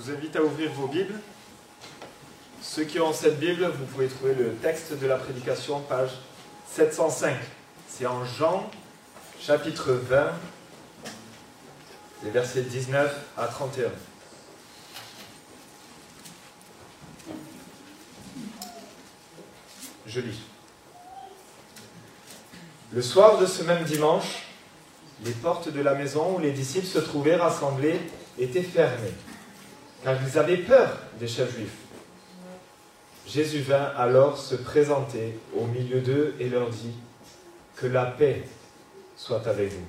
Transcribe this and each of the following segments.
Je vous invite à ouvrir vos Bibles. Ceux qui ont cette Bible, vous pouvez trouver le texte de la prédication, page 705. C'est en Jean, chapitre 20, les versets 19 à 31. Je lis. Le soir de ce même dimanche, les portes de la maison où les disciples se trouvaient rassemblés étaient fermées, car ils avaient peur des chefs juifs. Jésus vint alors se présenter au milieu d'eux et leur dit, Que la paix soit avec vous.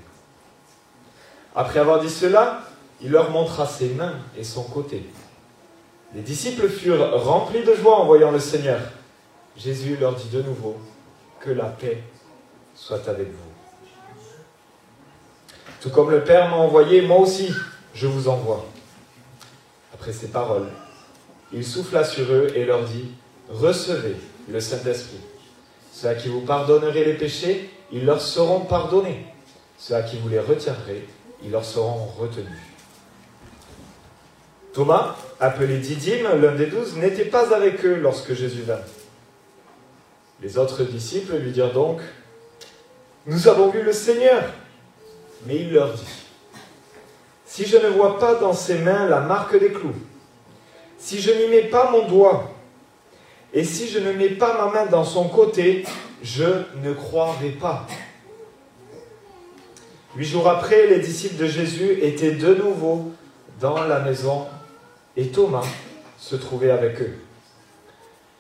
Après avoir dit cela, il leur montra ses mains et son côté. Les disciples furent remplis de joie en voyant le Seigneur. Jésus leur dit de nouveau, Que la paix soit avec vous. Tout comme le Père m'a envoyé, moi aussi, je vous envoie. Après ces paroles, il souffla sur eux et leur dit, Recevez le Saint-Esprit. Ceux à qui vous pardonnerez les péchés, ils leur seront pardonnés. Ceux à qui vous les retirerez, ils leur seront retenus. Thomas, appelé Didyme, l'un des douze, n'était pas avec eux lorsque Jésus vint. Les autres disciples lui dirent donc, Nous avons vu le Seigneur. Mais il leur dit, Si je ne vois pas dans ses mains la marque des clous, si je n'y mets pas mon doigt, et si je ne mets pas ma main dans son côté, je ne croirai pas. Huit jours après, les disciples de Jésus étaient de nouveau dans la maison et Thomas se trouvait avec eux.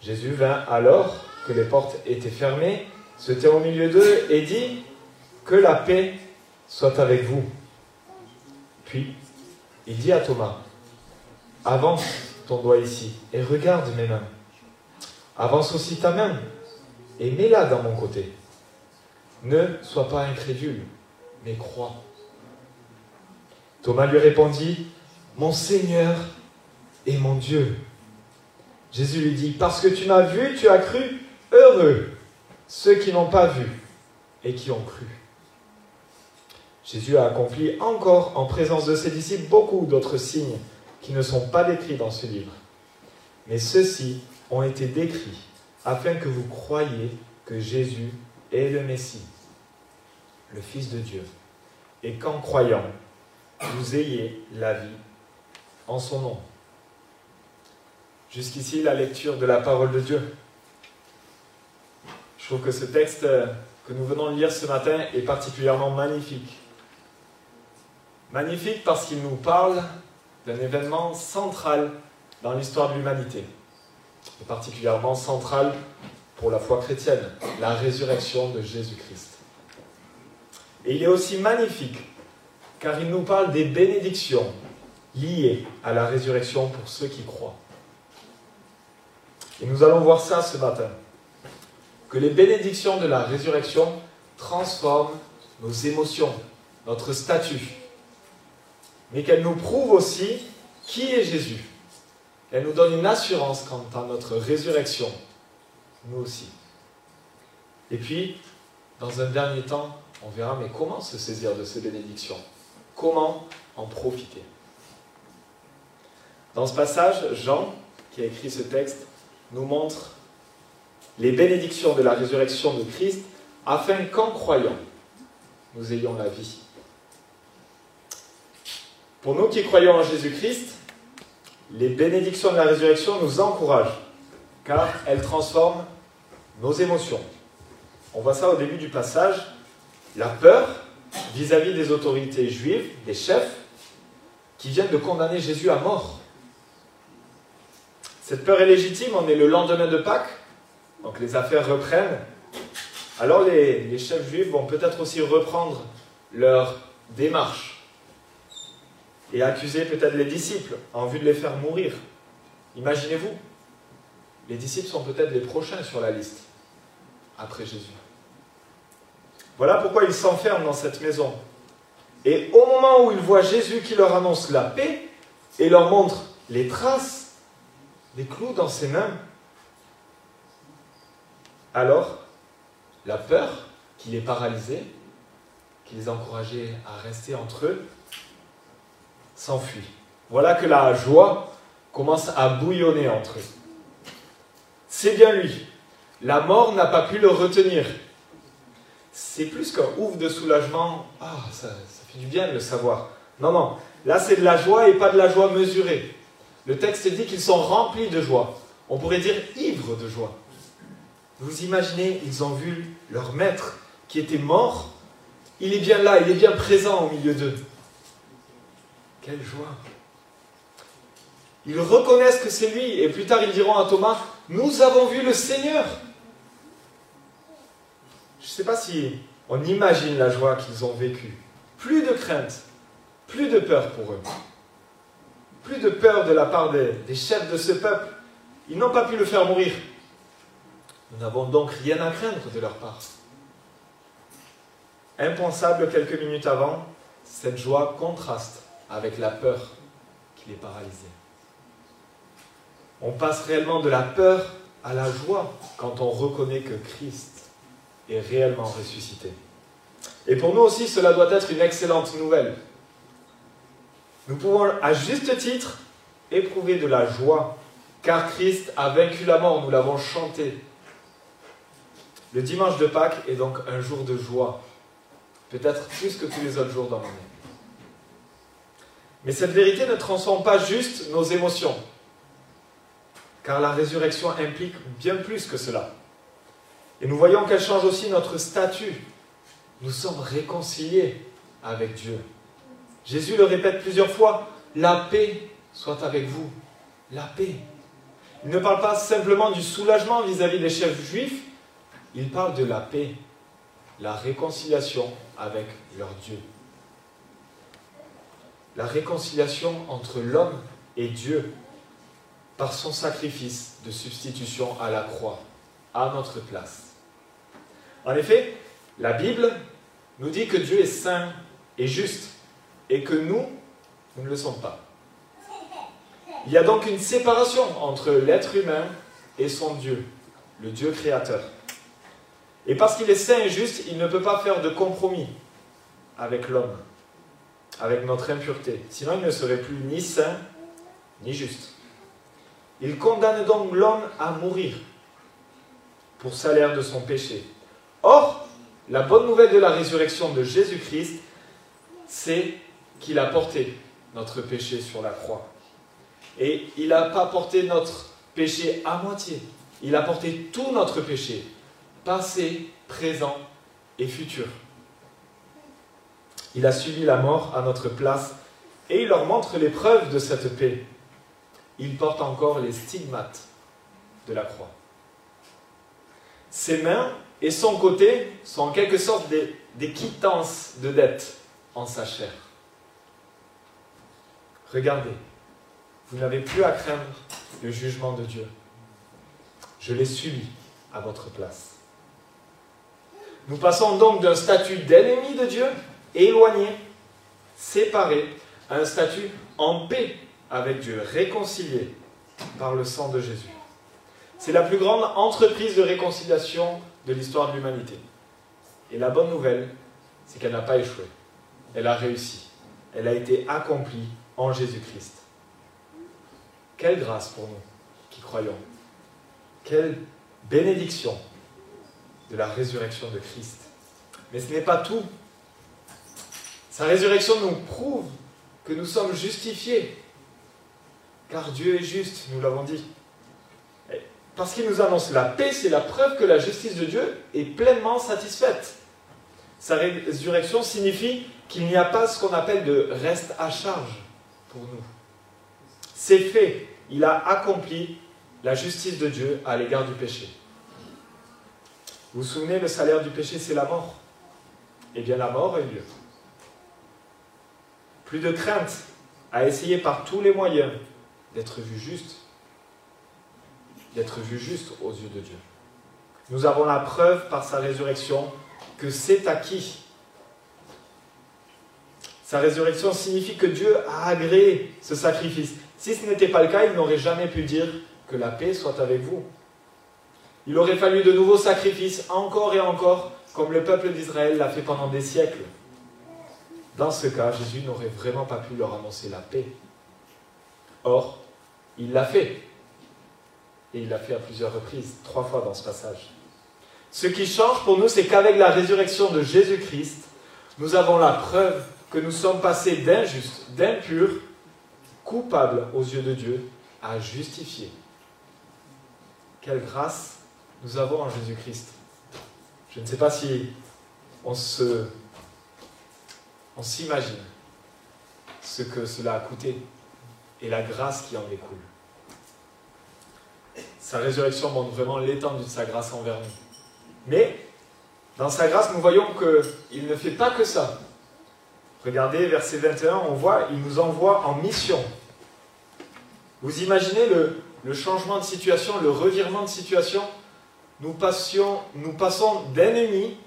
Jésus vint alors que les portes étaient fermées, se tint au milieu d'eux et dit Que la paix soit avec vous. Puis, il dit à Thomas Avance ton doigt ici et regarde mes mains. Avance aussi ta main et mets-la dans mon côté. Ne sois pas incrédule, mais crois. Thomas lui répondit, Mon Seigneur et mon Dieu. Jésus lui dit, Parce que tu m'as vu, tu as cru, heureux ceux qui n'ont pas vu et qui ont cru. Jésus a accompli encore en présence de ses disciples beaucoup d'autres signes qui ne sont pas décrits dans ce livre. Mais ceux-ci ont été décrits afin que vous croyiez que Jésus est le Messie, le Fils de Dieu, et qu'en croyant, vous ayez la vie en son nom. Jusqu'ici, la lecture de la parole de Dieu. Je trouve que ce texte que nous venons de lire ce matin est particulièrement magnifique. Magnifique parce qu'il nous parle d'un événement central dans l'histoire de l'humanité, et particulièrement central pour la foi chrétienne, la résurrection de Jésus-Christ. Et il est aussi magnifique car il nous parle des bénédictions liées à la résurrection pour ceux qui croient. Et nous allons voir ça ce matin, que les bénédictions de la résurrection transforment nos émotions, notre statut, mais qu'elle nous prouve aussi qui est Jésus. Elle nous donne une assurance quant à notre résurrection, nous aussi. Et puis, dans un dernier temps, on verra, mais comment se saisir de ces bénédictions? Comment en profiter? Dans ce passage, Jean, qui a écrit ce texte, nous montre les bénédictions de la résurrection de Christ afin qu'en croyant, nous ayons la vie. Pour nous qui croyons en Jésus-Christ, les bénédictions de la résurrection nous encouragent, car elles transforment nos émotions. On voit ça au début du passage, la peur vis-à-vis des autorités juives, des chefs, qui viennent de condamner Jésus à mort. Cette peur est légitime, on est le lendemain de Pâques, donc les affaires reprennent. Alors les, chefs juifs vont peut-être aussi reprendre leur démarche et accuser peut-être les disciples en vue de les faire mourir. Imaginez-vous, les disciples sont peut-être les prochains sur la liste après Jésus. Voilà pourquoi ils s'enferment dans cette maison. Et au moment où ils voient Jésus qui leur annonce la paix et leur montre les traces des clous dans ses mains, alors la peur qui les paralysait, qui les encourageait à rester entre eux, s'enfuit. Voilà que la joie commence à bouillonner entre eux. C'est bien lui. La mort n'a pas pu le retenir. C'est plus qu'un ouf de soulagement. Ah, ça, ça fait du bien de le savoir. Non, non. Là, c'est de la joie et pas de la joie mesurée. Le texte dit qu'ils sont remplis de joie. On pourrait dire ivres de joie. Vous imaginez, ils ont vu leur maître qui était mort. Il est bien là, il est bien présent au milieu d'eux. Quelle joie. Ils reconnaissent que c'est lui. Et plus tard, ils diront à Thomas, nous avons vu le Seigneur. Je ne sais pas si on imagine la joie qu'ils ont vécue. Plus de crainte, plus de peur pour eux. Plus de peur de la part des, chefs de ce peuple. Ils n'ont pas pu le faire mourir. Nous n'avons donc rien à craindre de leur part. Impensable quelques minutes avant, cette joie contraste avec la peur qui les paralysait. On passe réellement de la peur à la joie quand on reconnaît que Christ est réellement ressuscité. Et pour nous aussi, cela doit être une excellente nouvelle. Nous pouvons à juste titre éprouver de la joie, car Christ a vaincu la mort, nous l'avons chanté. Le dimanche de Pâques est donc un jour de joie, peut-être plus que tous les autres jours dans l'année. Mais cette vérité ne transforme pas juste nos émotions, car la résurrection implique bien plus que cela. Et nous voyons qu'elle change aussi notre statut. Nous sommes réconciliés avec Dieu. Jésus le répète plusieurs fois, la paix soit avec vous. La paix. Il ne parle pas simplement du soulagement vis-à-vis des chefs juifs, il parle de la paix, la réconciliation avec leur Dieu. La réconciliation entre l'homme et Dieu par son sacrifice de substitution à la croix, à notre place. En effet, la Bible nous dit que Dieu est saint et juste et que nous, nous ne le sommes pas. Il y a donc une séparation entre l'être humain et son Dieu, le Dieu créateur. Et parce qu'il est saint et juste, il ne peut pas faire de compromis avec l'homme, avec notre impureté. Sinon, il ne serait plus ni saint ni juste. Il condamne donc l'homme à mourir pour salaire de son péché. Or, la bonne nouvelle de la résurrection de Jésus-Christ, c'est qu'il a porté notre péché sur la croix. Et il n'a pas porté notre péché à moitié. Il a porté tout notre péché, passé, présent et futur. Il a suivi la mort à notre place et il leur montre les preuves de cette paix. Il porte encore les stigmates de la croix. Ses mains et son côté sont en quelque sorte des, quittances de dette en sa chair. Regardez, vous n'avez plus à craindre le jugement de Dieu. Je l'ai subi à votre place. Nous passons donc d'un statut d'ennemi de Dieu, éloigné, séparé, un statut en paix avec Dieu, réconcilié par le sang de Jésus. C'est la plus grande entreprise de réconciliation de l'histoire de l'humanité. Et la bonne nouvelle, c'est qu'elle n'a pas échoué. Elle a réussi. Elle a été accomplie en Jésus-Christ. Quelle grâce pour nous qui croyons. Quelle bénédiction de la résurrection de Christ. Mais ce n'est pas tout. Sa résurrection nous prouve que nous sommes justifiés. Car Dieu est juste, nous l'avons dit. Parce qu'il nous annonce la paix, c'est la preuve que la justice de Dieu est pleinement satisfaite. Sa résurrection signifie qu'il n'y a pas ce qu'on appelle de reste à charge pour nous. C'est fait. Il a accompli la justice de Dieu à l'égard du péché. Vous vous souvenez, le salaire du péché, c'est la mort. Eh bien, la mort a eu lieu. Plus de crainte à essayer par tous les moyens d'être vu juste, d'être vu juste aux yeux de Dieu. Nous avons la preuve par sa résurrection que c'est acquis. Sa résurrection signifie que Dieu a agréé ce sacrifice. Si ce n'était pas le cas, il n'aurait jamais pu dire que la paix soit avec vous. Il aurait fallu de nouveaux sacrifices, encore et encore, comme le peuple d'Israël l'a fait pendant des siècles. Dans ce cas, Jésus n'aurait vraiment pas pu leur annoncer la paix. Or, Il l'a fait. Et il l'a fait à plusieurs reprises, trois fois dans ce passage. Ce qui change pour nous, c'est qu'avec la résurrection de Jésus-Christ, nous avons la preuve que nous sommes passés d'injustes, d'impurs, coupables aux yeux de Dieu, à justifier. Quelle grâce nous avons en Jésus-Christ. Je ne sais pas si on se, on s'imagine ce que cela a coûté et la grâce qui en découle. Sa résurrection montre vraiment l'étendue de sa grâce envers nous. Mais dans sa grâce, nous voyons qu'il ne fait pas que ça. Regardez, verset 21, on voit, il nous envoie en mission. Vous imaginez le, le changement de situation, le revirement de situation? Nous, passions, nous passons d'ennemis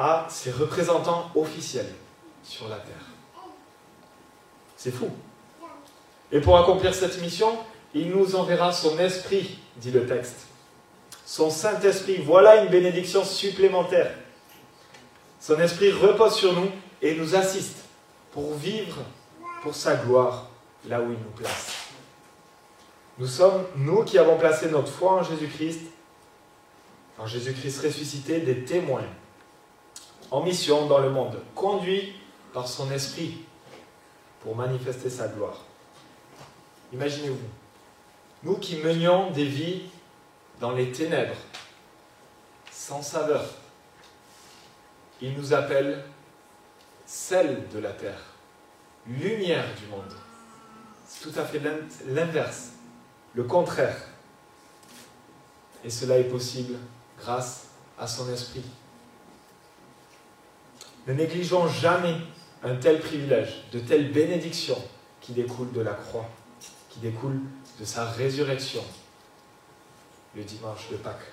à ses représentants officiels sur la terre. C'est fou. Et pour accomplir cette mission, il nous enverra son esprit, dit le texte. Son Saint-Esprit, voilà une bénédiction supplémentaire. Son esprit repose sur nous et nous assiste pour vivre pour sa gloire là où il nous place. Nous sommes, nous qui avons placé notre foi en Jésus-Christ, en Jésus-Christ ressuscité, des témoins en mission dans le monde, conduits par son esprit pour manifester sa gloire. Imaginez-vous, nous qui menions des vies dans les ténèbres, sans saveur, il nous appelle celle de la terre, lumière du monde. C'est tout à fait l'inverse, le contraire. Et cela est possible grâce à son esprit. Ne négligeons jamais un tel privilège, de telles bénédictions qui découlent de la croix, qui découlent de sa résurrection le dimanche de Pâques.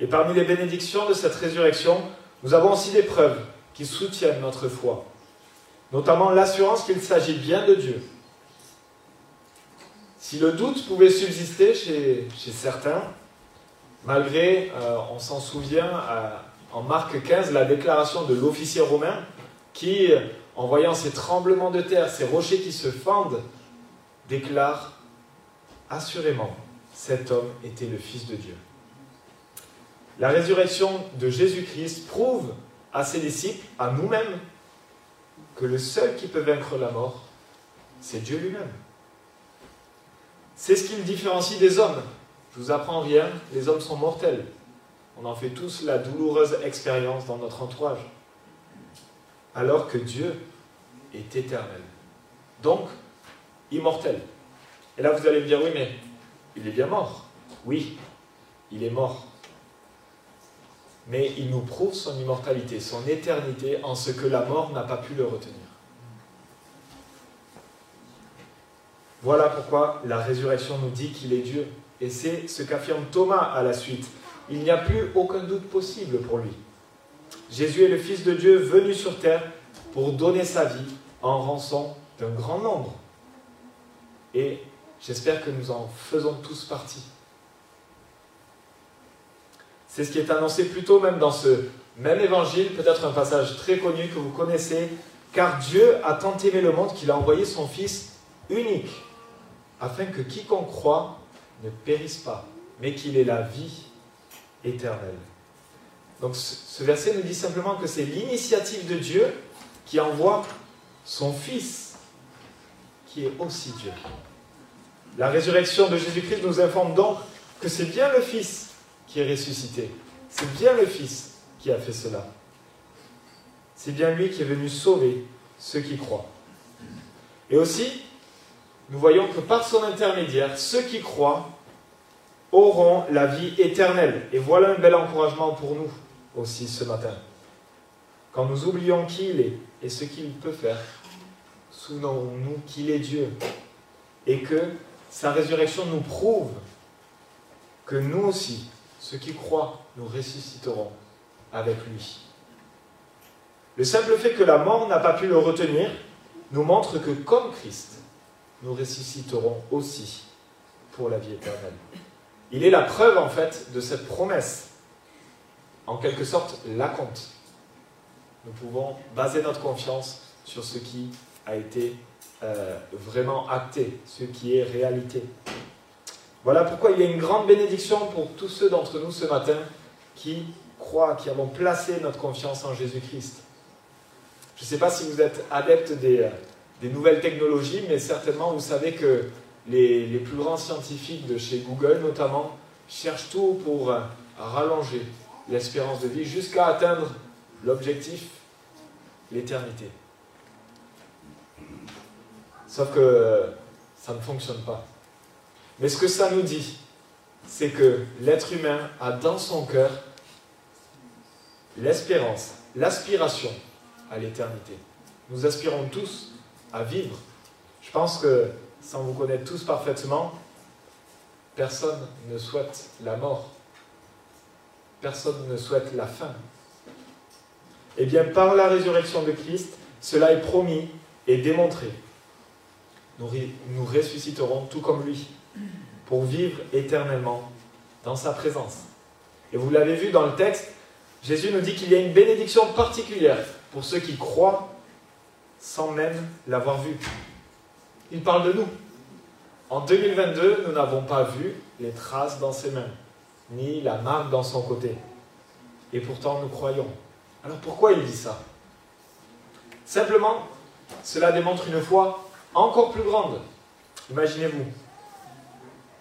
Et parmi les bénédictions de cette résurrection, nous avons aussi des preuves qui soutiennent notre foi, notamment l'assurance qu'il s'agit bien de Dieu. Si le doute pouvait subsister chez, certains, malgré, euh, on s'en souvient, euh, en Marc 15, la déclaration de l'officier romain qui, en voyant ces tremblements de terre, ces rochers qui se fendent, déclare assurément, cet homme était le Fils de Dieu. La résurrection de Jésus-Christ prouve à ses disciples, à nous-mêmes, que le seul qui peut vaincre la mort, c'est Dieu lui-même. C'est ce qui différencie des hommes. Je vous apprends rien, les hommes sont mortels. On en fait tous la douloureuse expérience dans notre entourage. Alors que Dieu est éternel. Donc, immortel. Et là, vous allez me dire, oui, mais il est bien mort. Oui, il est mort. Mais il nous prouve son immortalité, son éternité, en ce que la mort n'a pas pu le retenir. Voilà pourquoi la résurrection nous dit qu'il est Dieu. Et c'est ce qu'affirme Thomas à la suite. Il n'y a plus aucun doute possible pour lui. Jésus est le Fils de Dieu venu sur terre pour donner sa vie en rançon d'un grand nombre. Et j'espère que nous en faisons tous partie. C'est ce qui est annoncé plus tôt même dans ce même évangile, peut-être un passage très connu que vous connaissez, car Dieu a tant aimé le monde qu'il a envoyé son Fils unique, afin que quiconque croit ne périsse pas, mais qu'il ait la vie éternelle. Donc ce verset nous dit simplement que c'est l'initiative de Dieu qui envoie son Fils, qui est aussi Dieu. La résurrection de Jésus-Christ nous informe donc que c'est bien le Fils qui est ressuscité. C'est bien le Fils qui a fait cela. C'est bien lui qui est venu sauver ceux qui croient. Et aussi, nous voyons que par son intermédiaire, ceux qui croient auront la vie éternelle. Et voilà un bel encouragement pour nous aussi ce matin. Quand nous oublions qui il est et ce qu'il peut faire, souvenons-nous qu'il est Dieu et que sa résurrection nous prouve que nous aussi, ceux qui croient, nous ressusciterons avec lui. Le simple fait que la mort n'a pas pu le retenir nous montre que comme Christ, nous ressusciterons aussi pour la vie éternelle. Il est la preuve en fait de cette promesse, en quelque sorte la compte. Nous pouvons baser notre confiance sur ce qui a été euh, vraiment acté, ce qui est réalité. Voilà pourquoi il y a une grande bénédiction pour tous ceux d'entre nous ce matin qui croient, qui avons placé notre confiance en Jésus-Christ. Je ne sais pas si vous êtes adepte des, des, nouvelles technologies, mais certainement vous savez que les, plus grands scientifiques de chez Google notamment cherchent tout pour euh, rallonger l'espérance de vie jusqu'à atteindre l'objectif, l'éternité. Sauf que ça ne fonctionne pas. Mais ce que ça nous dit, c'est que l'être humain a dans son cœur l'espérance, l'aspiration à l'éternité. Nous aspirons tous à vivre. Je pense que, sans vous connaître tous parfaitement, personne ne souhaite la mort. Personne ne souhaite la fin. Eh bien, par la résurrection de Christ, cela est promis et démontré. Nous, nous ressusciterons tout comme lui, pour vivre éternellement dans sa présence. Et vous l'avez vu dans le texte, Jésus nous dit qu'il y a une bénédiction particulière pour ceux qui croient sans même l'avoir vu. Il parle de nous. En 2022, nous n'avons pas vu les traces dans ses mains, ni la marque dans son côté. Et pourtant, nous croyons. Alors pourquoi il dit ça? Simplement, cela démontre une foi encore plus grande. Imaginez-vous,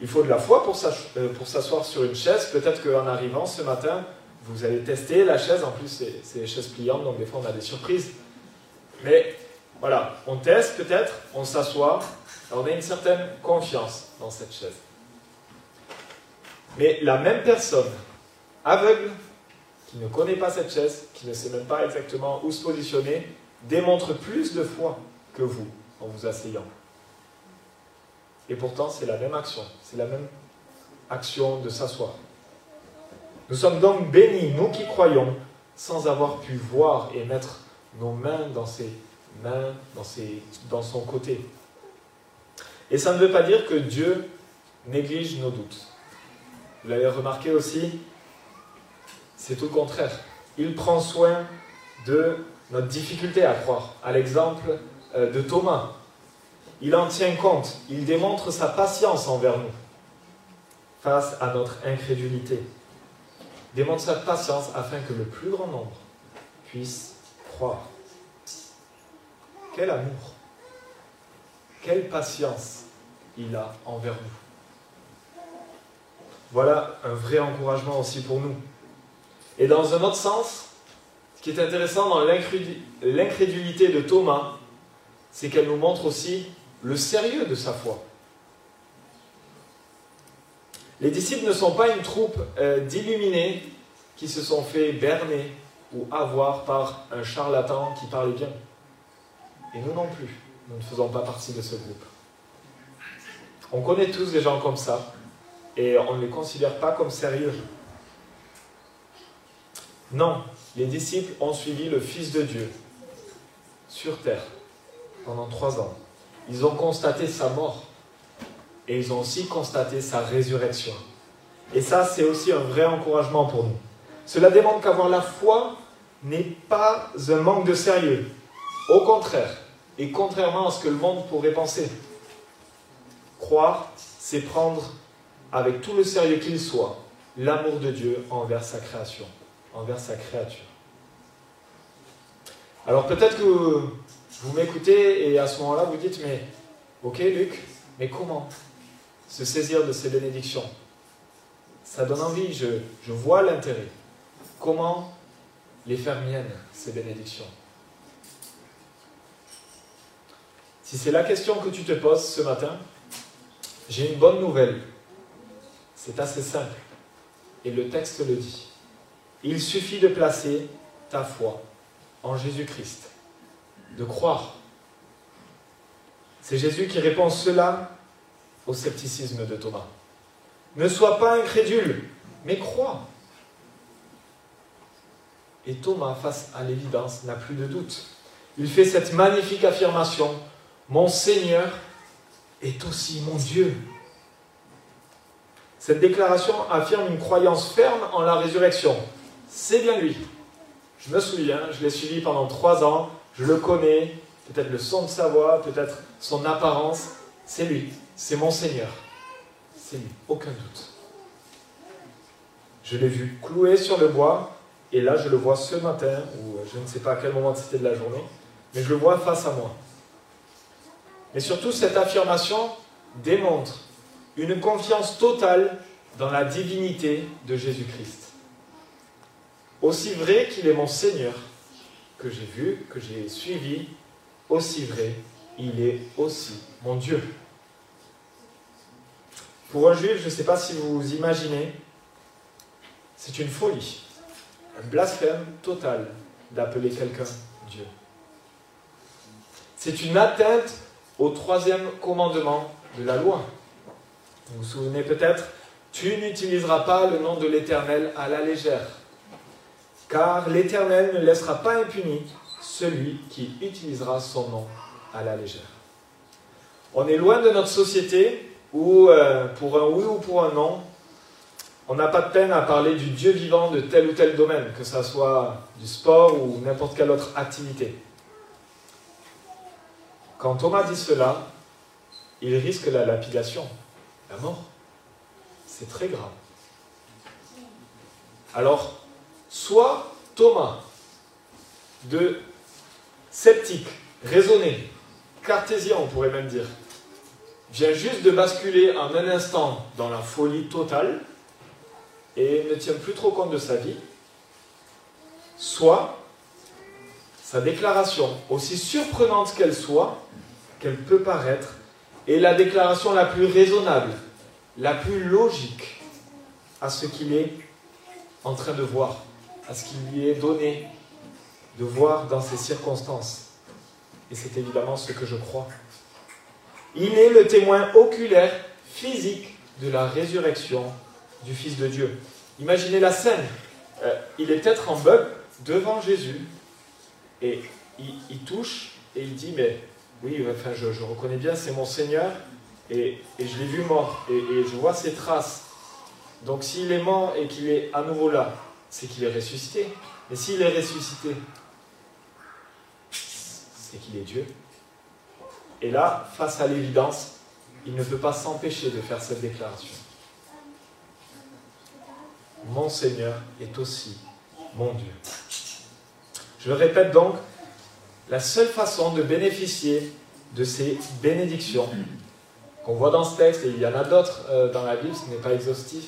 il faut de la foi pour euh, s'asseoir sur une chaise. Peut-être qu'en arrivant ce matin, vous allez tester la chaise. En plus, c'est des chaises pliantes, donc des fois on a des surprises. Mais voilà, on teste peut-être, on s'assoit, on a une certaine confiance dans cette chaise. Mais la même personne, aveugle, qui ne connaît pas cette chaise, qui ne sait même pas exactement où se positionner, démontre plus de foi que vous en vous asseyant. Et pourtant, c'est la même action, c'est la même action de s'asseoir. Nous sommes donc bénis, nous qui croyons, sans avoir pu voir et mettre nos mains dans ses mains, dans, son côté. Et ça ne veut pas dire que Dieu néglige nos doutes. Vous l'avez remarqué aussi, c'est tout le contraire. Il prend soin de notre difficulté à croire. À l'exemple euh, de Thomas, il en tient compte, il démontre sa patience envers nous face à notre incrédulité démontre sa patience afin que le plus grand nombre puisse croire. Quel amour, quelle patience il a envers nous. Voilà un vrai encouragement aussi pour nous. Et dans un autre sens, ce qui est intéressant dans l'incrédulité de Thomas, c'est qu'elle nous montre aussi le sérieux de sa foi. Les disciples ne sont pas une troupe euh, d'illuminés qui se sont fait berner ou avoir par un charlatan qui parlait bien. Et nous non plus, nous ne faisons pas partie de ce groupe. On connaît tous des gens comme ça et on ne les considère pas comme sérieux. Non, les disciples ont suivi le Fils de Dieu sur terre pendant trois ans. Ils ont constaté sa mort et ils ont aussi constaté sa résurrection. Et ça, c'est aussi un vrai encouragement pour nous. Cela démontre qu'avoir la foi n'est pas un manque de sérieux. Au contraire, et contrairement à ce que le monde pourrait penser, croire, c'est prendre avec tout le sérieux qu'il soit l'amour de Dieu envers sa création, envers sa créature. Alors peut-être que vous m'écoutez et à ce moment-là vous dites, mais ok Luc, mais comment se saisir de ces bénédictions? Ça donne envie, je, vois l'intérêt. Comment les faire miennes, ces bénédictions? Si c'est la question que tu te poses ce matin, j'ai une bonne nouvelle. C'est assez simple. Et le texte le dit. Il suffit de placer ta foi en Jésus-Christ, de croire. C'est Jésus qui répond cela au scepticisme de Thomas. Ne sois pas incrédule, mais crois. Et Thomas, face à l'évidence, n'a plus de doute. Il fait cette magnifique affirmation, Mon Seigneur est aussi mon Dieu. Cette déclaration affirme une croyance ferme en la résurrection. C'est bien lui. Je me souviens, je l'ai suivi pendant trois ans, je le connais, peut-être le son de sa voix, peut-être son apparence. C'est lui, c'est mon Seigneur. C'est lui, aucun doute. Je l'ai vu cloué sur le bois, et là je le vois ce matin, ou je ne sais pas à quel moment c'était de la journée, mais je le vois face à moi. Et surtout, cette affirmation démontre une confiance totale dans la divinité de Jésus-Christ. Aussi vrai qu'il est mon Seigneur, que j'ai vu, que j'ai suivi, aussi vrai, il est aussi mon Dieu. Pour un juif, je ne sais pas si vous imaginez, c'est une folie, un blasphème total d'appeler quelqu'un Dieu. C'est une atteinte au troisième commandement de la loi. Vous vous souvenez peut-être, tu n'utiliseras pas le nom de l'Éternel à la légère, car l'Éternel ne laissera pas impuni celui qui utilisera son nom à la légère. On est loin de notre société où, euh, pour un oui ou pour un non, on n'a pas de peine à parler du Dieu vivant de tel ou tel domaine, que ce soit du sport ou n'importe quelle autre activité. Quand Thomas dit cela, il risque la lapidation, la mort. C'est très grave. Alors, soit Thomas, de sceptique, raisonné, cartésien on pourrait même dire, vient juste de basculer en un instant dans la folie totale et ne tient plus trop compte de sa vie, soit sa déclaration, aussi surprenante qu'elle soit, qu'elle peut paraître, est la déclaration la plus raisonnable, la plus logique à ce qu'il est en train de voir, à ce qu'il lui est donné de voir dans ces circonstances. Et c'est évidemment ce que je crois. Il est le témoin oculaire, physique, de la résurrection du Fils de Dieu. Imaginez la scène. Euh, il est peut-être en bug devant Jésus et il, touche et il dit, mais oui, enfin, je, reconnais bien, c'est mon Seigneur et, je l'ai vu mort et, je vois ses traces. Donc s'il est mort et qu'il est à nouveau là, c'est qu'il est ressuscité. Et s'il est ressuscité, c'est qu'il est Dieu. Et là, face à l'évidence, il ne peut pas s'empêcher de faire cette déclaration. Mon Seigneur est aussi mon Dieu. Je le répète donc, la seule façon de bénéficier de ces bénédictions qu'on voit dans ce texte, et il y en a d'autres euh, dans la Bible, ce n'est pas exhaustif,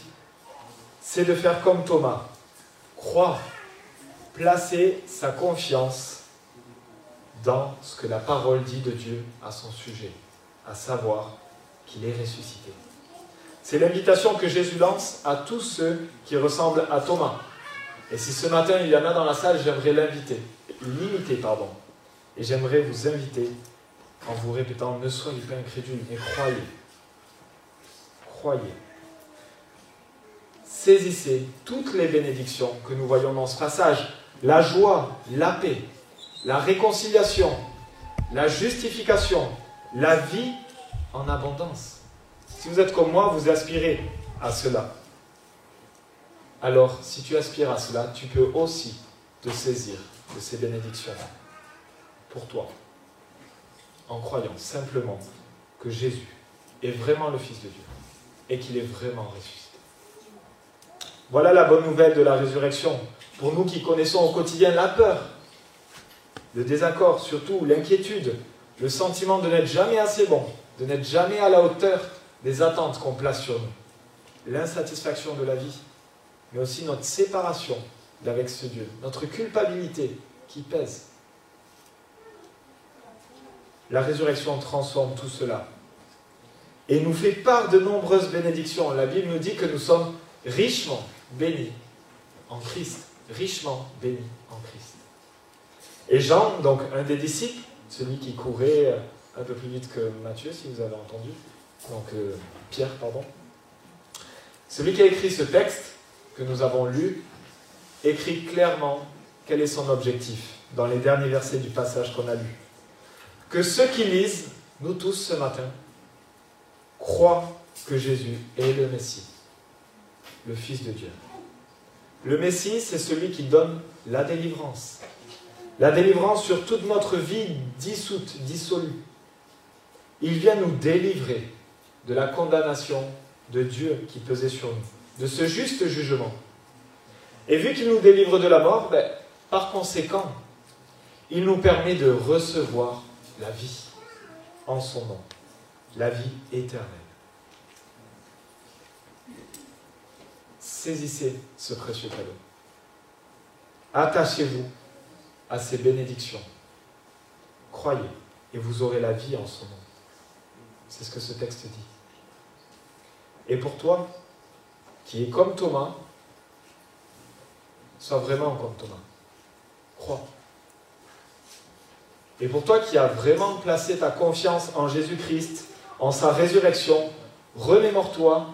c'est de faire comme Thomas, croire, placer sa confiance dans ce que la parole dit de Dieu à son sujet, à savoir qu'il est ressuscité. C'est l'invitation que Jésus lance à tous ceux qui ressemblent à Thomas. Et si ce matin il y en a dans la salle, j'aimerais l'inviter, l'imiter, pardon. Et j'aimerais vous inviter en vous répétant, ne soyez pas incrédules, mais croyez. Croyez. Saisissez toutes les bénédictions que nous voyons dans ce passage. La joie, la paix, la réconciliation, la justification, la vie en abondance. Si vous êtes comme moi, vous aspirez à cela. Alors, si tu aspires à cela, tu peux aussi te saisir de ces bénédictions pour toi, en croyant simplement que Jésus est vraiment le Fils de Dieu et qu'il est vraiment ressuscité. Voilà la bonne nouvelle de la résurrection pour nous qui connaissons au quotidien la peur, le désaccord, surtout l'inquiétude, le sentiment de n'être jamais assez bon, de n'être jamais à la hauteur des attentes qu'on place sur nous, l'insatisfaction de la vie, mais aussi notre séparation d'avec ce Dieu, notre culpabilité qui pèse. La résurrection transforme tout cela et nous fait part de nombreuses bénédictions. La Bible nous dit que nous sommes richement bénis en Christ, richement bénis en Christ. Et Jean, donc un des disciples, celui qui courait euh, un peu plus vite que Matthieu, si vous avez entendu, donc euh, Pierre, pardon, celui qui a écrit ce texte que nous avons lu, écrit clairement quel est son objectif dans les derniers versets du passage qu'on a lu. Que ceux qui lisent, nous tous ce matin, croient que Jésus est le Messie, le Fils de Dieu. Le Messie, c'est celui qui donne la délivrance, la délivrance sur toute notre vie dissoute, dissolue. Il vient nous délivrer de la condamnation de Dieu qui pesait sur nous, de ce juste jugement. Et vu qu'il nous délivre de la mort, ben, par conséquent, il nous permet de recevoir la vie en son nom, la vie éternelle. Saisissez ce précieux cadeau. Attachez-vous à ces bénédictions. Croyez et vous aurez la vie en son nom. C'est ce que ce texte dit. Et pour toi, qui es comme Thomas, sois vraiment comme Thomas. Crois. Et pour toi qui as vraiment placé ta confiance en Jésus-Christ, en sa résurrection, remémore-toi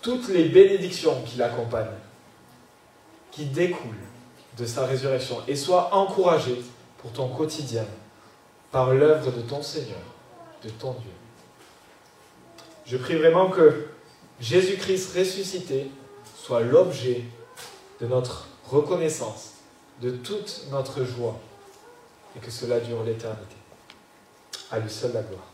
toutes les bénédictions qui l'accompagnent, qui découlent de sa résurrection, et sois encouragé pour ton quotidien par l'œuvre de ton Seigneur, de ton Dieu. Je prie vraiment que Jésus-Christ ressuscité soit l'objet de notre reconnaissance, de toute notre joie, et que cela dure l'éternité. À lui seul la gloire.